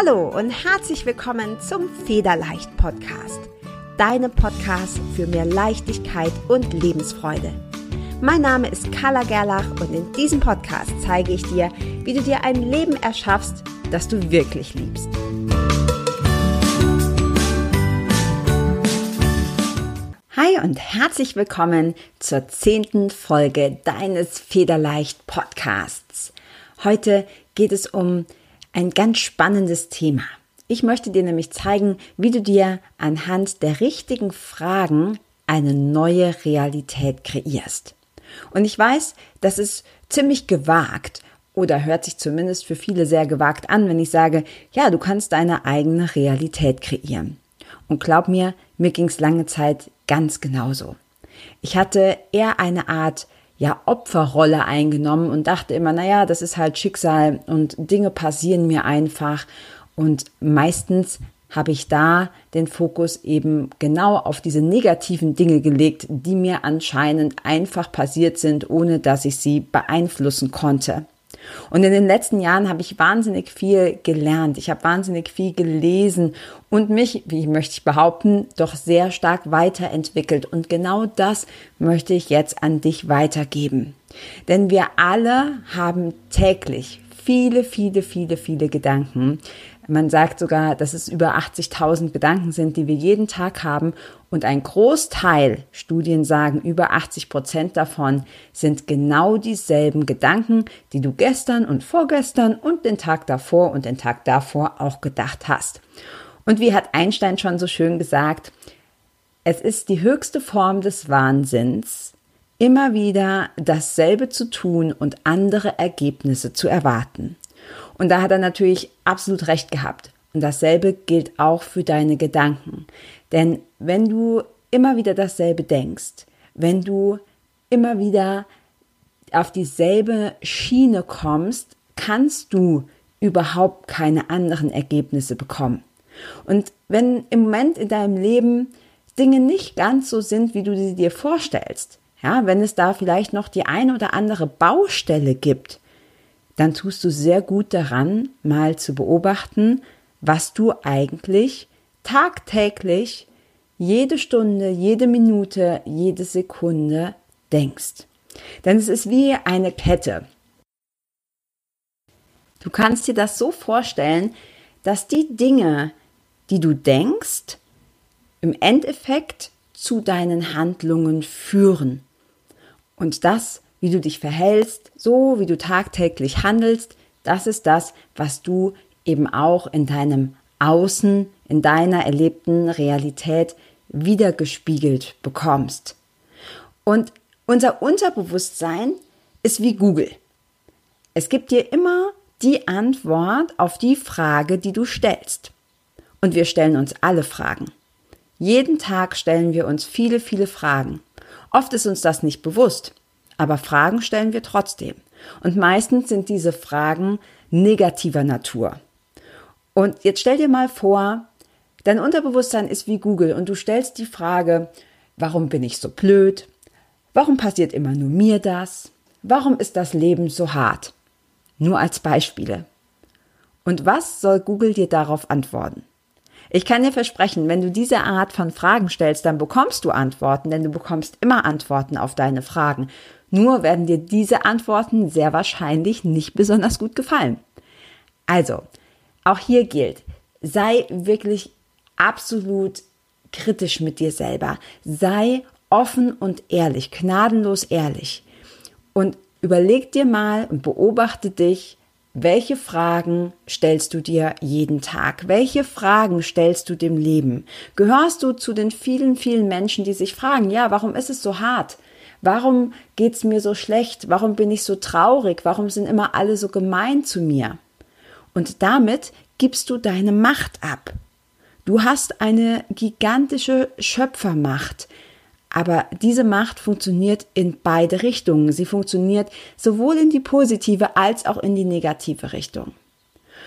Hallo und herzlich willkommen zum Federleicht Podcast. Deinem Podcast für mehr Leichtigkeit und Lebensfreude. Mein Name ist Carla Gerlach und in diesem Podcast zeige ich dir, wie du dir ein Leben erschaffst, das du wirklich liebst. Hi und herzlich willkommen zur zehnten Folge deines Federleicht Podcasts. Heute geht es um ein ganz spannendes Thema. Ich möchte dir nämlich zeigen, wie du dir anhand der richtigen Fragen eine neue Realität kreierst. Und ich weiß, das ist ziemlich gewagt oder hört sich zumindest für viele sehr gewagt an, wenn ich sage, ja, du kannst deine eigene Realität kreieren. Und glaub mir, mir ging es lange Zeit ganz genauso. Ich hatte eher eine Art ja Opferrolle eingenommen und dachte immer, naja, das ist halt Schicksal und Dinge passieren mir einfach. Und meistens habe ich da den Fokus eben genau auf diese negativen Dinge gelegt, die mir anscheinend einfach passiert sind, ohne dass ich sie beeinflussen konnte. Und in den letzten Jahren habe ich wahnsinnig viel gelernt. Ich habe wahnsinnig viel gelesen und mich, wie möchte ich behaupten, doch sehr stark weiterentwickelt. Und genau das möchte ich jetzt an dich weitergeben. Denn wir alle haben täglich viele, viele, viele, viele Gedanken, man sagt sogar, dass es über 80.000 Gedanken sind, die wir jeden Tag haben. Und ein Großteil, Studien sagen, über 80 Prozent davon sind genau dieselben Gedanken, die du gestern und vorgestern und den Tag davor und den Tag davor auch gedacht hast. Und wie hat Einstein schon so schön gesagt, es ist die höchste Form des Wahnsinns, immer wieder dasselbe zu tun und andere Ergebnisse zu erwarten. Und da hat er natürlich absolut recht gehabt. Und dasselbe gilt auch für deine Gedanken. Denn wenn du immer wieder dasselbe denkst, wenn du immer wieder auf dieselbe Schiene kommst, kannst du überhaupt keine anderen Ergebnisse bekommen. Und wenn im Moment in deinem Leben Dinge nicht ganz so sind, wie du sie dir vorstellst, ja, wenn es da vielleicht noch die ein oder andere Baustelle gibt, dann tust du sehr gut daran, mal zu beobachten, was du eigentlich tagtäglich jede Stunde, jede Minute, jede Sekunde denkst. Denn es ist wie eine Kette. Du kannst dir das so vorstellen, dass die Dinge, die du denkst, im Endeffekt zu deinen Handlungen führen. Und das wie du dich verhältst, so wie du tagtäglich handelst, das ist das, was du eben auch in deinem Außen, in deiner erlebten Realität wiedergespiegelt bekommst. Und unser Unterbewusstsein ist wie Google. Es gibt dir immer die Antwort auf die Frage, die du stellst. Und wir stellen uns alle Fragen. Jeden Tag stellen wir uns viele, viele Fragen. Oft ist uns das nicht bewusst. Aber Fragen stellen wir trotzdem. Und meistens sind diese Fragen negativer Natur. Und jetzt stell dir mal vor, dein Unterbewusstsein ist wie Google und du stellst die Frage, warum bin ich so blöd? Warum passiert immer nur mir das? Warum ist das Leben so hart? Nur als Beispiele. Und was soll Google dir darauf antworten? Ich kann dir versprechen, wenn du diese Art von Fragen stellst, dann bekommst du Antworten, denn du bekommst immer Antworten auf deine Fragen. Nur werden dir diese Antworten sehr wahrscheinlich nicht besonders gut gefallen. Also, auch hier gilt, sei wirklich absolut kritisch mit dir selber. Sei offen und ehrlich, gnadenlos ehrlich. Und überleg dir mal und beobachte dich, welche Fragen stellst du dir jeden Tag? Welche Fragen stellst du dem Leben? Gehörst du zu den vielen, vielen Menschen, die sich fragen, ja, warum ist es so hart? Warum geht's mir so schlecht? Warum bin ich so traurig? Warum sind immer alle so gemein zu mir? Und damit gibst du deine Macht ab. Du hast eine gigantische Schöpfermacht. Aber diese Macht funktioniert in beide Richtungen. Sie funktioniert sowohl in die positive als auch in die negative Richtung.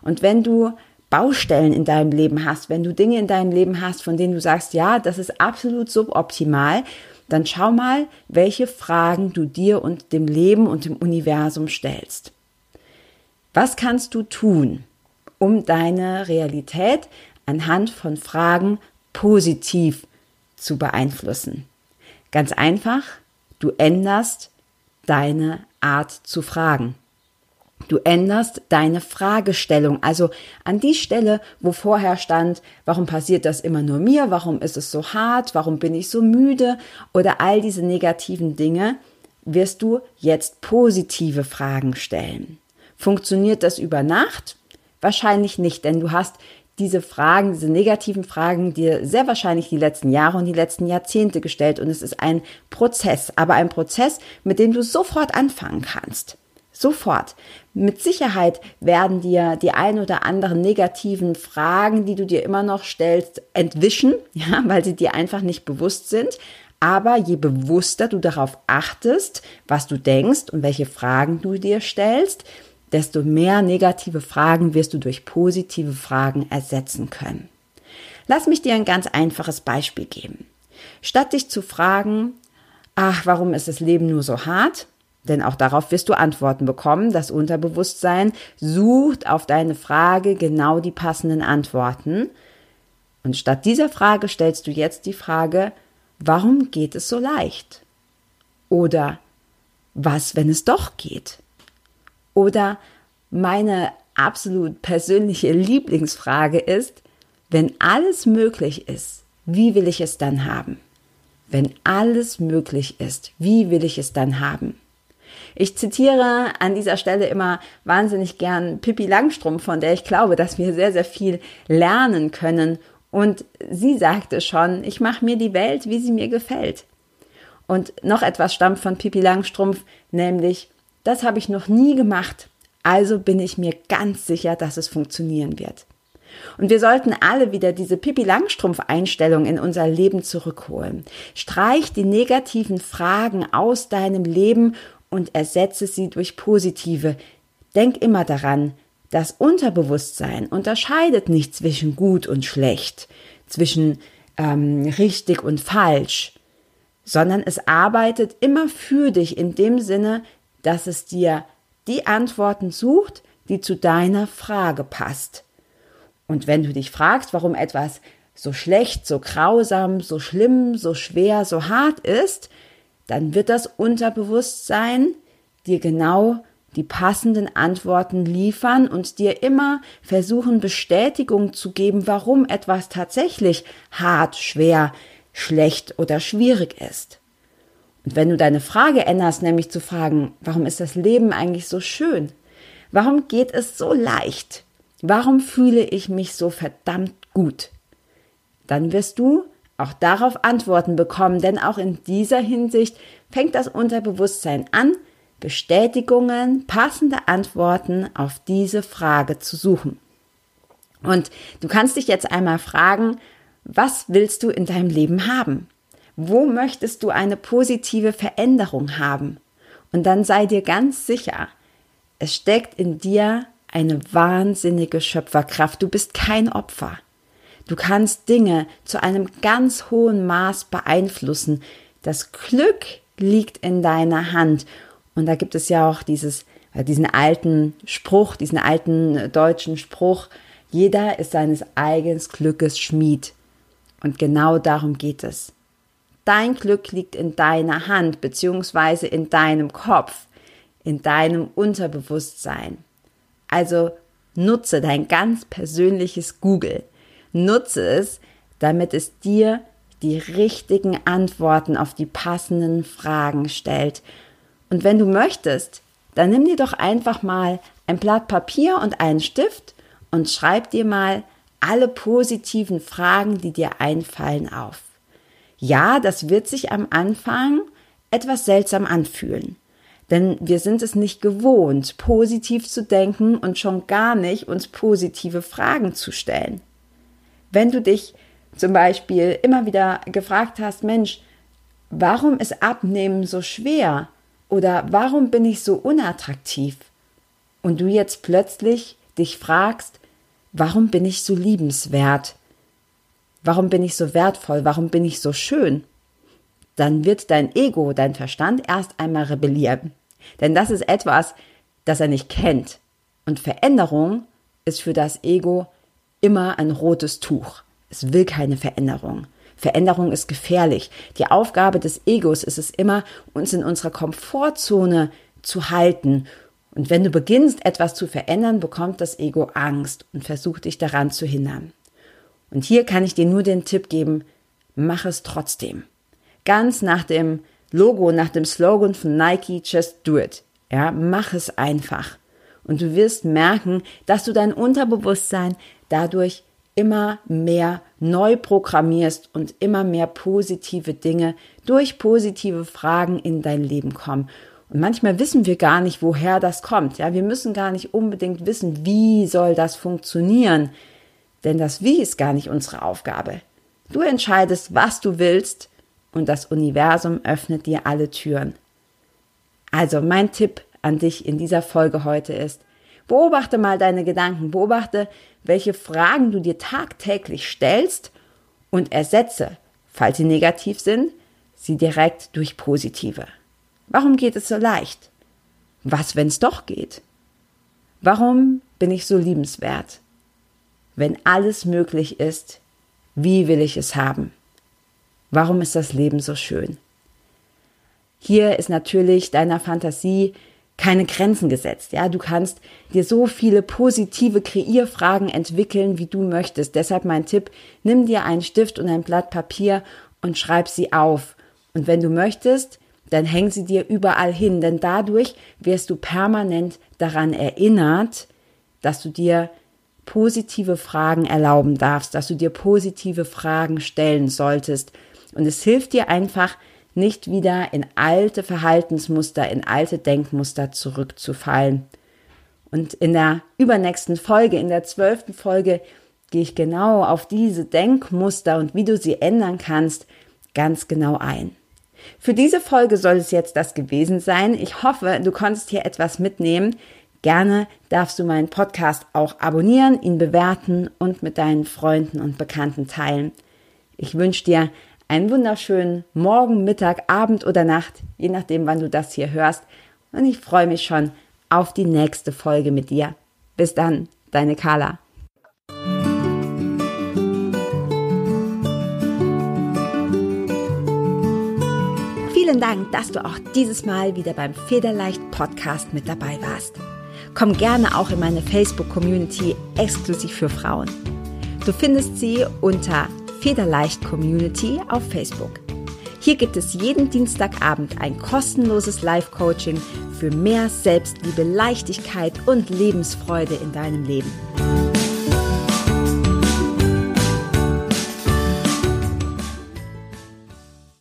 Und wenn du Baustellen in deinem Leben hast, wenn du Dinge in deinem Leben hast, von denen du sagst, ja, das ist absolut suboptimal, dann schau mal, welche Fragen du dir und dem Leben und dem Universum stellst. Was kannst du tun, um deine Realität anhand von Fragen positiv zu beeinflussen. Ganz einfach, du änderst deine Art zu fragen. Du änderst deine Fragestellung, also an die Stelle, wo vorher stand, warum passiert das immer nur mir, warum ist es so hart, warum bin ich so müde oder all diese negativen Dinge, wirst du jetzt positive Fragen stellen. Funktioniert das über Nacht? Wahrscheinlich nicht, denn du hast diese Fragen, diese negativen Fragen dir sehr wahrscheinlich die letzten Jahre und die letzten Jahrzehnte gestellt und es ist ein Prozess, aber ein Prozess, mit dem du sofort anfangen kannst. Sofort. Mit Sicherheit werden dir die ein oder anderen negativen Fragen, die du dir immer noch stellst, entwischen, ja, weil sie dir einfach nicht bewusst sind. Aber je bewusster du darauf achtest, was du denkst und welche Fragen du dir stellst, desto mehr negative Fragen wirst du durch positive Fragen ersetzen können. Lass mich dir ein ganz einfaches Beispiel geben. Statt dich zu fragen, ach, warum ist das Leben nur so hart? Denn auch darauf wirst du Antworten bekommen. Das Unterbewusstsein sucht auf deine Frage genau die passenden Antworten. Und statt dieser Frage stellst du jetzt die Frage, warum geht es so leicht? Oder was, wenn es doch geht? Oder meine absolut persönliche Lieblingsfrage ist, wenn alles möglich ist, wie will ich es dann haben? Wenn alles möglich ist, wie will ich es dann haben? Ich zitiere an dieser Stelle immer wahnsinnig gern Pippi Langstrumpf, von der ich glaube, dass wir sehr, sehr viel lernen können und sie sagte schon, ich mache mir die Welt, wie sie mir gefällt. Und noch etwas stammt von Pippi Langstrumpf, nämlich, das habe ich noch nie gemacht, also bin ich mir ganz sicher, dass es funktionieren wird. Und wir sollten alle wieder diese Pippi Langstrumpf-Einstellung in unser Leben zurückholen. Streich die negativen Fragen aus deinem Leben und ersetze sie durch positive. Denk immer daran, das Unterbewusstsein unterscheidet nicht zwischen gut und schlecht, zwischen ähm, richtig und falsch, sondern es arbeitet immer für dich in dem Sinne, dass es dir die Antworten sucht, die zu deiner Frage passt. Und wenn du dich fragst, warum etwas so schlecht, so grausam, so schlimm, so schwer, so hart ist, dann wird das Unterbewusstsein dir genau die passenden Antworten liefern und dir immer versuchen Bestätigung zu geben, warum etwas tatsächlich hart, schwer, schlecht oder schwierig ist. Und wenn du deine Frage änderst, nämlich zu fragen, warum ist das Leben eigentlich so schön? Warum geht es so leicht? Warum fühle ich mich so verdammt gut? Dann wirst du auch darauf Antworten bekommen, denn auch in dieser Hinsicht fängt das Unterbewusstsein an, Bestätigungen, passende Antworten auf diese Frage zu suchen. Und du kannst dich jetzt einmal fragen, was willst du in deinem Leben haben? Wo möchtest du eine positive Veränderung haben? Und dann sei dir ganz sicher, es steckt in dir eine wahnsinnige Schöpferkraft. Du bist kein Opfer. Du kannst Dinge zu einem ganz hohen Maß beeinflussen. Das Glück liegt in deiner Hand und da gibt es ja auch dieses, äh, diesen alten Spruch, diesen alten deutschen Spruch, jeder ist seines eigenen Glückes Schmied. Und genau darum geht es. Dein Glück liegt in deiner Hand, beziehungsweise in deinem Kopf, in deinem Unterbewusstsein. Also nutze dein ganz persönliches Google. Nutze es, damit es dir die richtigen Antworten auf die passenden Fragen stellt und wenn du möchtest, dann nimm dir doch einfach mal ein Blatt Papier und einen Stift und schreib dir mal alle positiven Fragen, die dir einfallen, auf. Ja, das wird sich am Anfang etwas seltsam anfühlen. Denn wir sind es nicht gewohnt, positiv zu denken und schon gar nicht uns positive Fragen zu stellen. Wenn du dich zum Beispiel immer wieder gefragt hast, Mensch, warum ist Abnehmen so schwer? Oder warum bin ich so unattraktiv? Und du jetzt plötzlich dich fragst, warum bin ich so liebenswert? Warum bin ich so wertvoll? Warum bin ich so schön? Dann wird dein Ego, dein Verstand erst einmal rebellieren. Denn das ist etwas, das er nicht kennt. Und Veränderung ist für das Ego immer ein rotes Tuch. Es will keine Veränderung. Veränderung ist gefährlich. Die Aufgabe des Egos ist es immer, uns in unserer Komfortzone zu halten. Und wenn du beginnst, etwas zu verändern, bekommt das Ego Angst und versucht dich daran zu hindern. Und hier kann ich dir nur den Tipp geben, mach es trotzdem. Ganz nach dem Logo, nach dem Slogan von Nike, just do it. Ja, mach es einfach. Und du wirst merken, dass du dein Unterbewusstsein dadurch immer mehr neu programmierst und immer mehr positive Dinge durch positive Fragen in dein Leben kommen. Und manchmal wissen wir gar nicht, woher das kommt. Ja, wir müssen gar nicht unbedingt wissen, wie soll das funktionieren. Denn das Wie ist gar nicht unsere Aufgabe. Du entscheidest, was du willst und das Universum öffnet dir alle Türen. Also mein Tipp an dich in dieser Folge heute ist, beobachte mal deine Gedanken, beobachte, welche Fragen du dir tagtäglich stellst und ersetze, falls sie negativ sind, sie direkt durch positive. Warum geht es so leicht? Was, wenn es doch geht? Warum bin ich so liebenswert? Wenn alles möglich ist, wie will ich es haben? Warum ist das Leben so schön? Hier ist natürlich deiner Fantasie keine Grenzen gesetzt. Ja, du kannst dir so viele positive Kreierfragen entwickeln, wie du möchtest. Deshalb mein Tipp, nimm dir einen Stift und ein Blatt Papier und schreib sie auf. Und wenn du möchtest, dann häng sie dir überall hin, denn dadurch wirst du permanent daran erinnert, dass du dir positive Fragen erlauben darfst, dass du dir positive Fragen stellen solltest. Und es hilft dir einfach, nicht wieder in alte Verhaltensmuster, in alte Denkmuster zurückzufallen. Und in der übernächsten Folge, in der zwölften Folge, gehe ich genau auf diese Denkmuster und wie du sie ändern kannst, ganz genau ein. Für diese Folge soll es jetzt das gewesen sein. Ich hoffe, du konntest hier etwas mitnehmen. Gerne darfst du meinen Podcast auch abonnieren, ihn bewerten und mit deinen Freunden und Bekannten teilen. Ich wünsche dir einen wunderschönen Morgen, Mittag, Abend oder Nacht, je nachdem, wann du das hier hörst. Und ich freue mich schon auf die nächste Folge mit dir. Bis dann, deine Carla. Vielen Dank, dass du auch dieses Mal wieder beim Federleicht Podcast mit dabei warst. Komm gerne auch in meine Facebook-Community exklusiv für Frauen. Du findest sie unter Federleicht Community auf Facebook. Hier gibt es jeden Dienstagabend ein kostenloses Live-Coaching für mehr Selbstliebe, Leichtigkeit und Lebensfreude in deinem Leben.